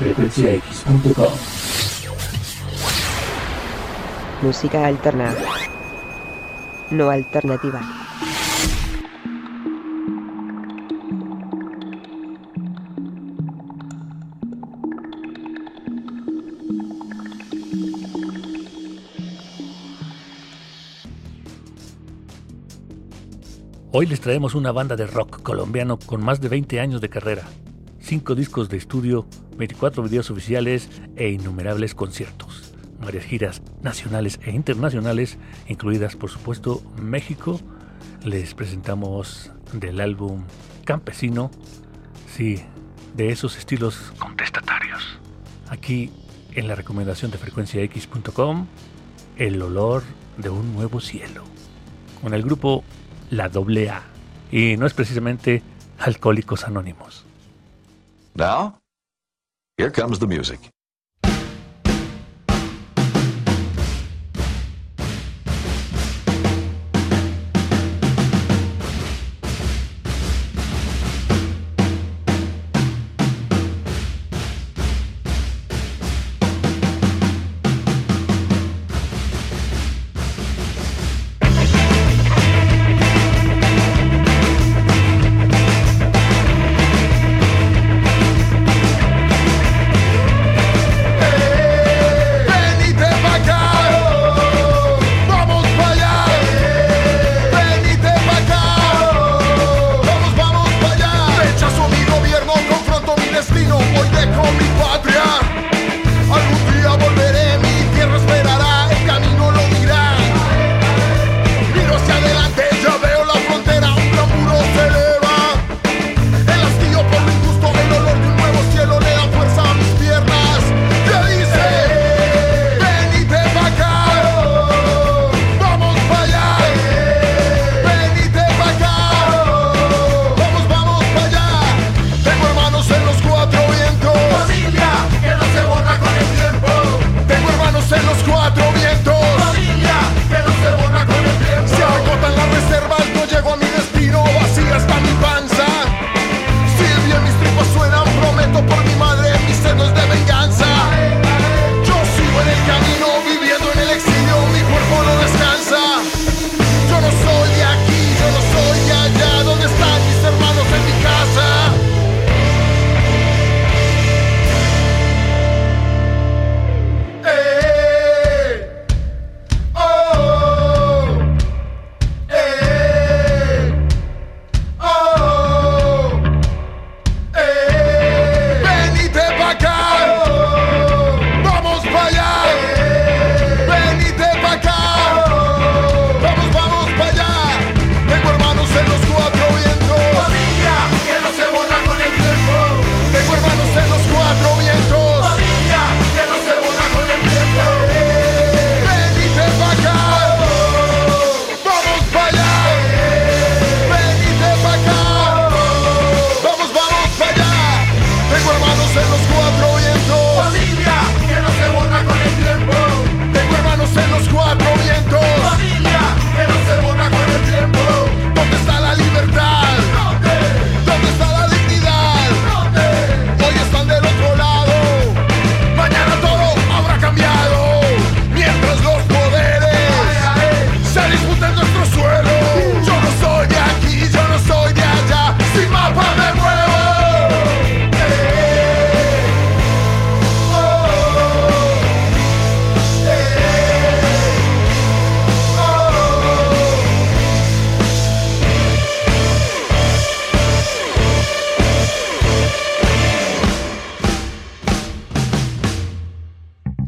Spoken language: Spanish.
frecuenciax.com. Música alterna. No alternativa. Hoy les traemos una banda de rock colombiano con más de 20 años de carrera, 5 discos de estudio, 24 videos oficiales e innumerables conciertos. Varias giras nacionales e internacionales, incluidas por supuesto México. Les presentamos del álbum Campesino, sí, de esos estilos contestatarios. Aquí en la recomendación de frecuenciax.com, el olor de un nuevo cielo. Con el grupo la doble A. Y no es precisamente Alcohólicos Anónimos. Now, here comes the music. manos en los cuatro vientos. Bolivia.